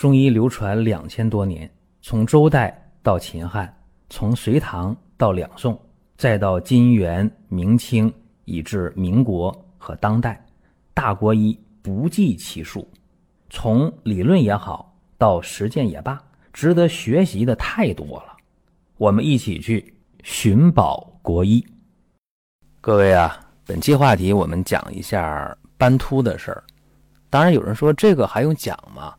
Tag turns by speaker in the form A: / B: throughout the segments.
A: 中医流传两千多年，从周代到秦汉，从隋唐到两宋，再到金元明清，以至民国和当代，大国医不计其数。从理论也好，到实践也罢，值得学习的太多了。我们一起去寻宝国医。各位啊，本期话题我们讲一下斑秃的事儿。当然，有人说这个还用讲吗？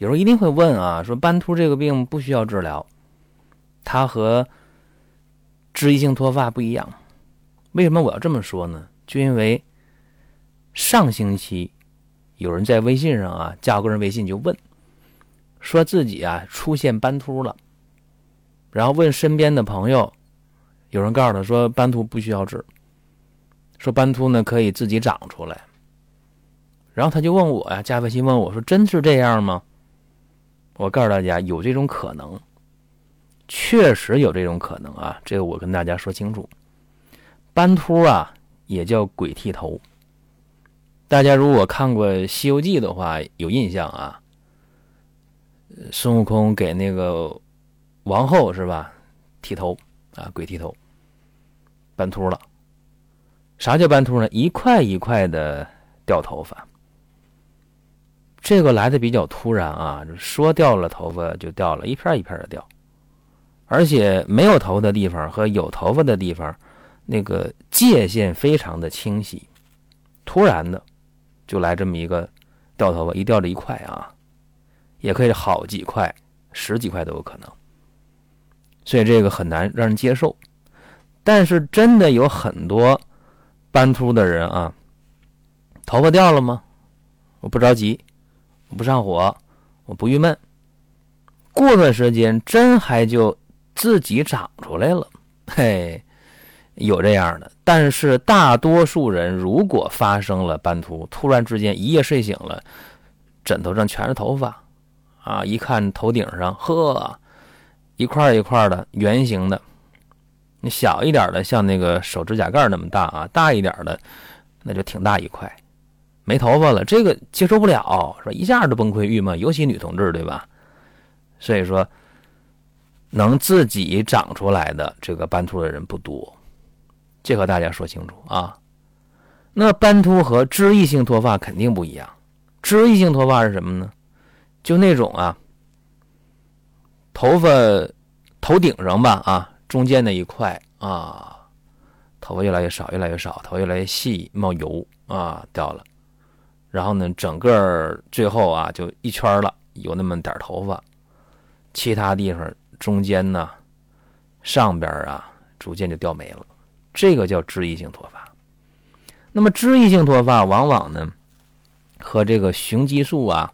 A: 有时候一定会问啊，说斑秃这个病不需要治疗，它和脂溢性脱发不一样。为什么我要这么说呢？就因为上星期有人在微信上啊加我个人微信就问，说自己啊出现斑秃了，然后问身边的朋友，有人告诉他说斑秃不需要治，说斑秃呢可以自己长出来。然后他就问我呀，加微信问我说：“真是这样吗？”我告诉大家，有这种可能，确实有这种可能啊！这个我跟大家说清楚，斑秃啊也叫鬼剃头。大家如果看过《西游记》的话，有印象啊。孙悟空给那个王后是吧剃头啊，鬼剃头，斑秃了。啥叫斑秃呢？一块一块的掉头发。这个来的比较突然啊，说掉了头发就掉了，一片一片的掉，而且没有头发的地方和有头发的地方，那个界限非常的清晰。突然的，就来这么一个掉头发，一掉这一块啊，也可以好几块、十几块都有可能，所以这个很难让人接受。但是真的有很多斑秃的人啊，头发掉了吗？我不着急。不上火，我不郁闷。过段时间真还就自己长出来了，嘿，有这样的。但是大多数人如果发生了斑秃，突然之间一夜睡醒了，枕头上全是头发，啊，一看头顶上，呵，一块一块的圆形的，你小一点的像那个手指甲盖那么大啊，大一点的那就挺大一块。没头发了，这个接受不了，说一下就崩溃郁闷，尤其女同志，对吧？所以说，能自己长出来的这个斑秃的人不多，这和大家说清楚啊。那斑秃和脂溢性脱发肯定不一样。脂溢性脱发是什么呢？就那种啊，头发头顶上吧，啊，中间那一块啊，头发越来越少，越来越少，头发越来越细，冒油啊，掉了。然后呢，整个最后啊，就一圈了，有那么点头发，其他地方中间呢，上边啊，逐渐就掉没了。这个叫脂溢性脱发。那么脂溢性脱发往往呢，和这个雄激素啊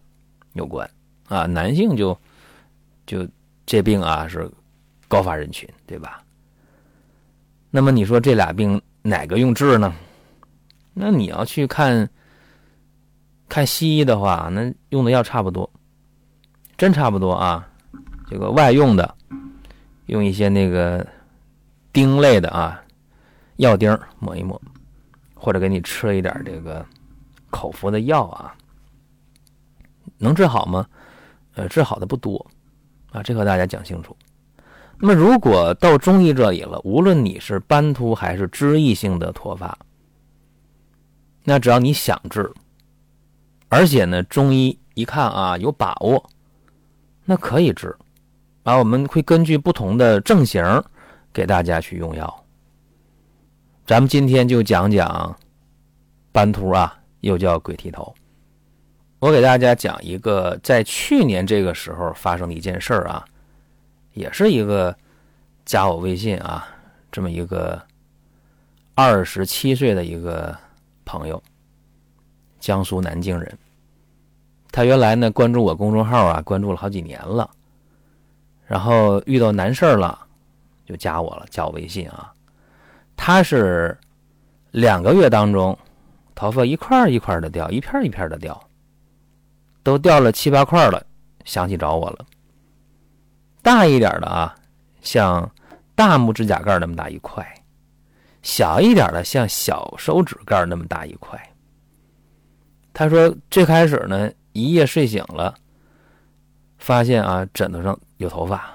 A: 有关啊，男性就就这病啊是高发人群，对吧？那么你说这俩病哪个用治呢？那你要去看。看西医的话，那用的药差不多，真差不多啊。这个外用的，用一些那个丁类的啊，药丁抹一抹，或者给你吃一点这个口服的药啊，能治好吗？呃，治好的不多啊，这和大家讲清楚。那么，如果到中医这里了，无论你是斑秃还是脂溢性的脱发，那只要你想治。而且呢，中医一看啊，有把握，那可以治，啊，我们会根据不同的症型给大家去用药。咱们今天就讲讲斑秃啊，又叫鬼剃头。我给大家讲一个在去年这个时候发生的一件事儿啊，也是一个加我微信啊，这么一个二十七岁的一个朋友。江苏南京人，他原来呢关注我公众号啊，关注了好几年了，然后遇到难事了，就加我了，加我微信啊。他是两个月当中，头发一块一块的掉，一片一片的掉，都掉了七八块了，想起找我了。大一点的啊，像大拇指甲盖那么大一块；小一点的，像小手指盖那么大一块。他说：“最开始呢，一夜睡醒了，发现啊枕头上有头发，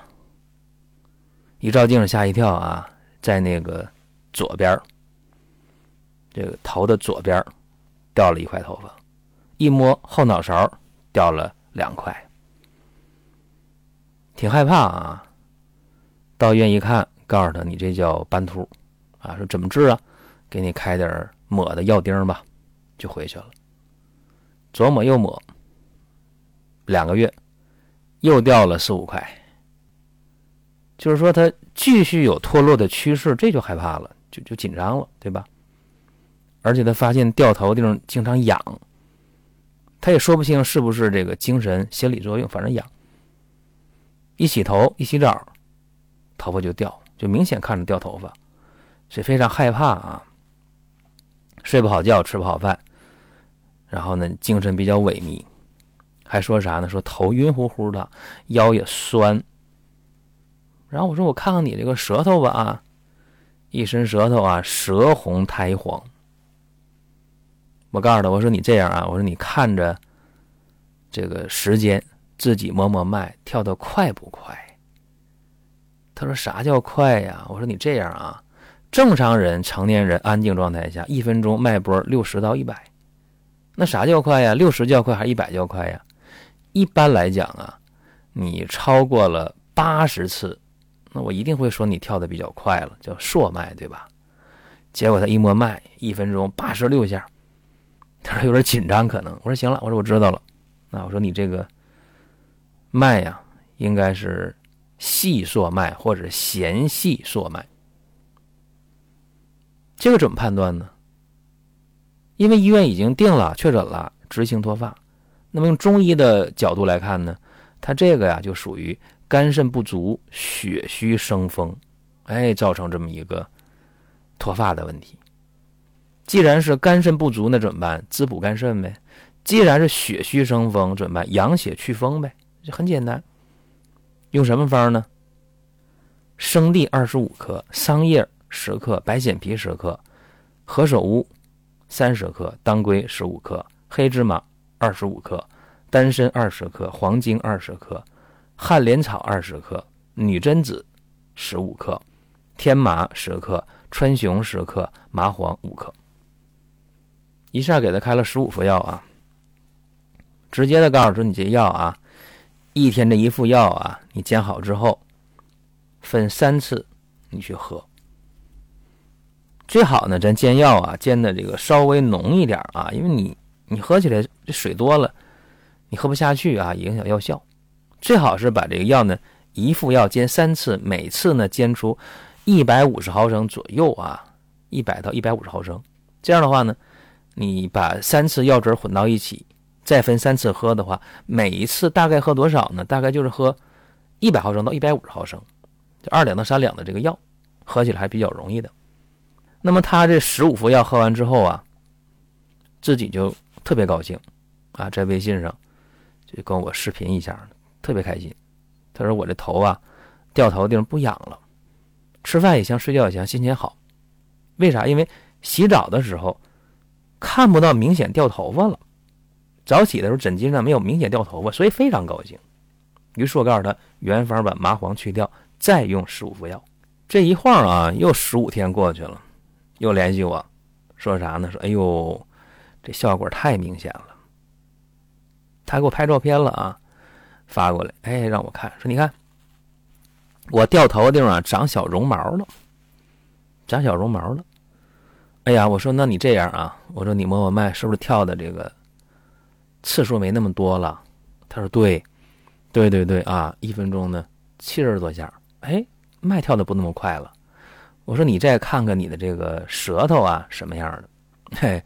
A: 一照镜子吓一跳啊，在那个左边这个头的左边掉了一块头发，一摸后脑勺掉了两块，挺害怕啊。到医院一看，告诉他你这叫斑秃，啊，说怎么治啊？给你开点抹的药钉吧，就回去了。左抹右抹，两个月又掉了四五块，就是说他继续有脱落的趋势，这就害怕了，就就紧张了，对吧？而且他发现掉头地方经常痒，他也说不清是不是这个精神心理作用，反正痒。一洗头一洗澡，头发就掉，就明显看着掉头发，所以非常害怕啊。睡不好觉，吃不好饭，然后呢，精神比较萎靡，还说啥呢？说头晕乎乎的，腰也酸。然后我说我看看你这个舌头吧啊，一伸舌头啊，舌红苔黄。我告诉他，我说你这样啊，我说你看着这个时间，自己摸摸脉，跳得快不快？他说啥叫快呀？我说你这样啊。正常人、成年人安静状态下，一分钟脉搏六十到一百，那啥叫快呀？六十叫快还是一百叫快呀？一般来讲啊，你超过了八十次，那我一定会说你跳的比较快了，叫硕脉，对吧？结果他一摸脉，一分钟八十六下，他说有点紧张，可能。我说行了，我说我知道了。那我说你这个脉呀，应该是细硕脉或者弦细硕脉。这个怎么判断呢？因为医院已经定了、确诊了直行脱发，那么用中医的角度来看呢，它这个呀就属于肝肾不足、血虚生风，哎，造成这么一个脱发的问题。既然是肝肾不足，那怎么办？滋补肝肾呗。既然是血虚生风，怎么办？养血祛风呗，就很简单。用什么方呢？生地二十五克，桑叶。十克白藓皮十克，何首乌三十克，当归十五克，黑芝麻二十五克，丹参二十克，黄精二十克，旱莲草二十克，女贞子十五克，天麻十克，川芎十克，麻黄五克。一下给他开了十五副药啊，直接的告诉说你这药啊，一天这一副药啊，你煎好之后，分三次你去喝。最好呢，咱煎药啊，煎的这个稍微浓一点啊，因为你你喝起来这水多了，你喝不下去啊，影响药效。最好是把这个药呢，一副药煎三次，每次呢煎出一百五十毫升左右啊，一百到一百五十毫升。这样的话呢，你把三次药汁混到一起，再分三次喝的话，每一次大概喝多少呢？大概就是喝一百毫升到一百五十毫升，就二两到三两的这个药，喝起来还比较容易的。那么他这十五副药喝完之后啊，自己就特别高兴，啊，在微信上就跟我视频一下，特别开心。他说：“我这头啊，掉头的地方不痒了，吃饭也香，睡觉也香，心情好。为啥？因为洗澡的时候看不到明显掉头发了，早起的时候枕巾上没有明显掉头发，所以非常高兴。于是我告诉他，原方把麻黄去掉，再用十五副药。这一晃啊，又十五天过去了。”又联系我，说啥呢？说哎呦，这效果太明显了。他给我拍照片了啊，发过来，哎，让我看。说你看，我掉头的地方长小绒毛了，长小绒毛了。哎呀，我说那你这样啊，我说你摸摸脉，是不是跳的这个次数没那么多了？他说对，对对对啊，一分钟呢七十多下，哎，脉跳的不那么快了。我说你再看看你的这个舌头啊，什么样的？嘿，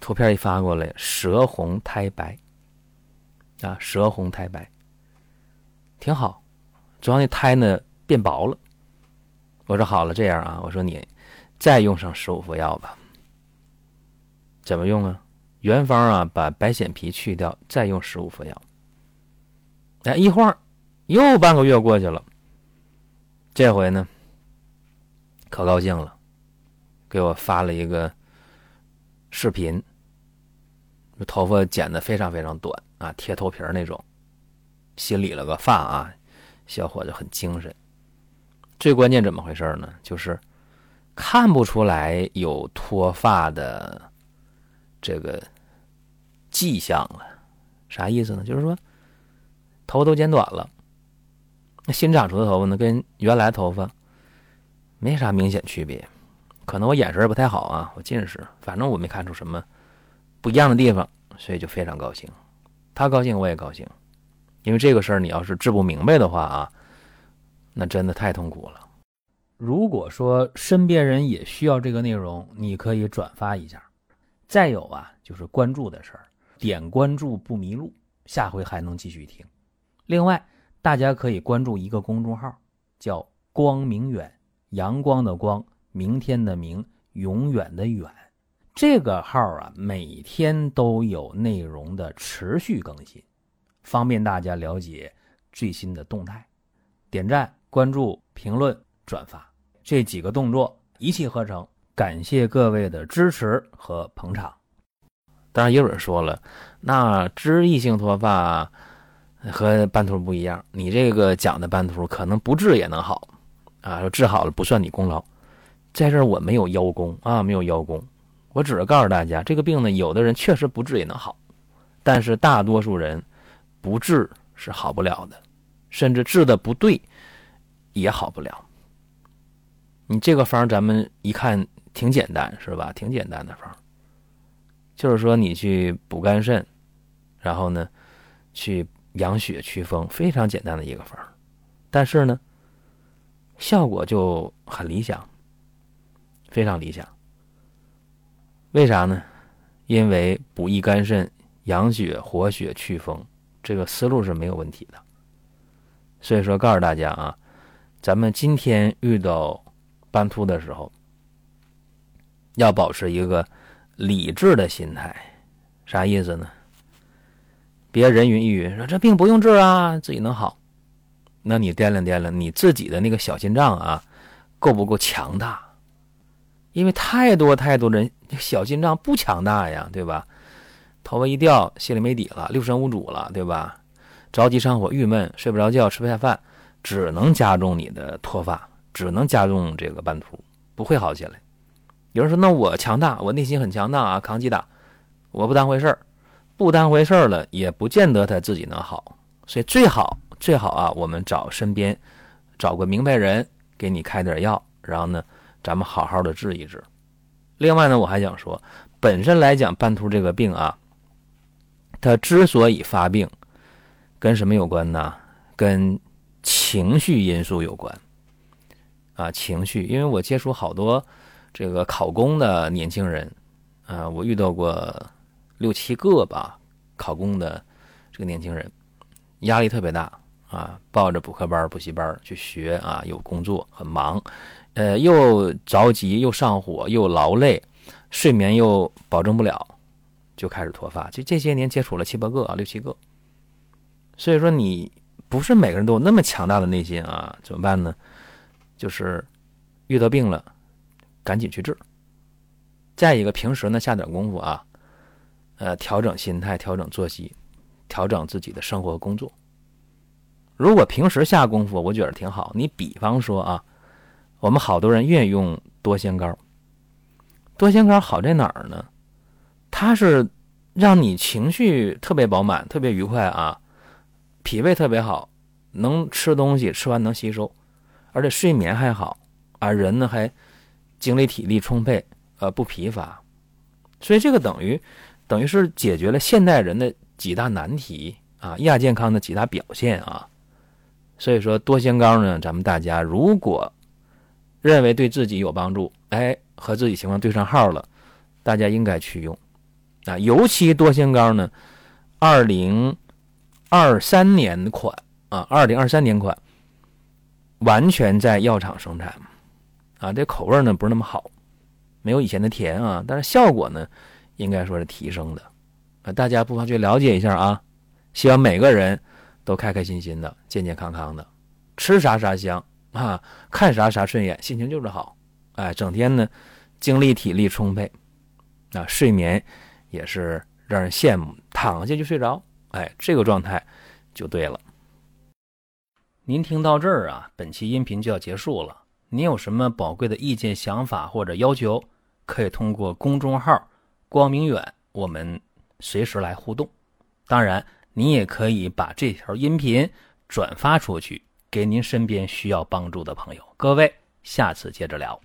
A: 图片一发过来，舌红苔白啊，舌红苔白，挺好。主要那苔呢变薄了。我说好了，这样啊，我说你再用上十五副药吧。怎么用啊？原方啊，把白藓皮去掉，再用十五副药。哎，一晃又半个月过去了，这回呢？可高兴了，给我发了一个视频，头发剪的非常非常短啊，贴头皮那种，新理了个发啊，小伙子很精神。最关键怎么回事呢？就是看不出来有脱发的这个迹象了。啥意思呢？就是说头发都剪短了，那新长出的头发呢，跟原来头发没啥明显区别。可能我眼神不太好啊，我近视，反正我没看出什么不一样的地方，所以就非常高兴。他高兴，我也高兴，因为这个事儿你要是治不明白的话啊。那真的太痛苦了。如果说身边人也需要这个内容，你可以转发一下。再有啊，就是关注的事儿，点关注不迷路，下回还能继续听。另外，大家可以关注一个公众号，叫“光明远”，阳光的光，明天的明，永远的远。这个号啊，每天都有内容的持续更新，方便大家了解最新的动态。点赞。关注、评论、转发这几个动作一气呵成，感谢各位的支持和捧场。当然，有人说了，那脂溢性脱发和斑秃不一样，你这个讲的斑秃可能不治也能好啊，说治好了不算你功劳。在这儿我没有邀功啊，没有邀功，我只是告诉大家，这个病呢，有的人确实不治也能好，但是大多数人不治是好不了的，甚至治的不对。也好不了。你这个方咱们一看挺简单，是吧？挺简单的方，就是说你去补肝肾，然后呢，去养血祛风，非常简单的一个方。但是呢，效果就很理想，非常理想。为啥呢？因为补益肝肾、养血、活血、祛风，这个思路是没有问题的。所以说，告诉大家啊。咱们今天遇到斑秃的时候，要保持一个理智的心态，啥意思呢？别人云亦云，说这病不用治啊，自己能好。那你掂量掂量你自己的那个小心脏啊，够不够强大？因为太多太多人小心脏不强大呀，对吧？头发一掉，心里没底了，六神无主了，对吧？着急上火，郁闷，睡不着觉，吃不下饭。只能加重你的脱发，只能加重这个斑秃，不会好起来。有人说：“那我强大，我内心很强大啊，扛击打，我不当回事儿，不当回事儿了，也不见得他自己能好。所以最好最好啊，我们找身边找个明白人给你开点药，然后呢，咱们好好的治一治。另外呢，我还想说，本身来讲斑秃这个病啊，它之所以发病，跟什么有关呢？跟情绪因素有关，啊，情绪，因为我接触好多这个考公的年轻人，啊，我遇到过六七个吧，考公的这个年轻人，压力特别大啊，抱着补课班、补习班去学啊，有工作很忙，呃，又着急又上火又劳累，睡眠又保证不了，就开始脱发。就这些年接触了七八个啊，六七个，所以说你。不是每个人都有那么强大的内心啊，怎么办呢？就是遇到病了，赶紧去治。再一个，平时呢下点功夫啊，呃，调整心态，调整作息，调整自己的生活和工作。如果平时下功夫，我觉得挺好。你比方说啊，我们好多人愿意用多仙膏。多仙膏好在哪儿呢？它是让你情绪特别饱满，特别愉快啊。脾胃特别好，能吃东西，吃完能吸收，而且睡眠还好，啊，人呢还精力体力充沛，呃，不疲乏，所以这个等于等于是解决了现代人的几大难题啊，亚健康的几大表现啊。所以说多仙膏呢，咱们大家如果认为对自己有帮助，哎，和自己情况对上号了，大家应该去用啊，尤其多仙膏呢，二零。二三年款啊，二零二三年款，完全在药厂生产，啊，这口味呢不是那么好，没有以前的甜啊，但是效果呢，应该说是提升的，啊，大家不妨去了解一下啊。希望每个人都开开心心的，健健康康的，吃啥啥香啊，看啥啥顺眼，心情就是好，哎，整天呢精力体力充沛，啊，睡眠也是让人羡慕，躺下就睡着。哎，这个状态就对了。您听到这儿啊，本期音频就要结束了。您有什么宝贵的意见、想法或者要求，可以通过公众号“光明远”，我们随时来互动。当然，您也可以把这条音频转发出去，给您身边需要帮助的朋友。各位，下次接着聊。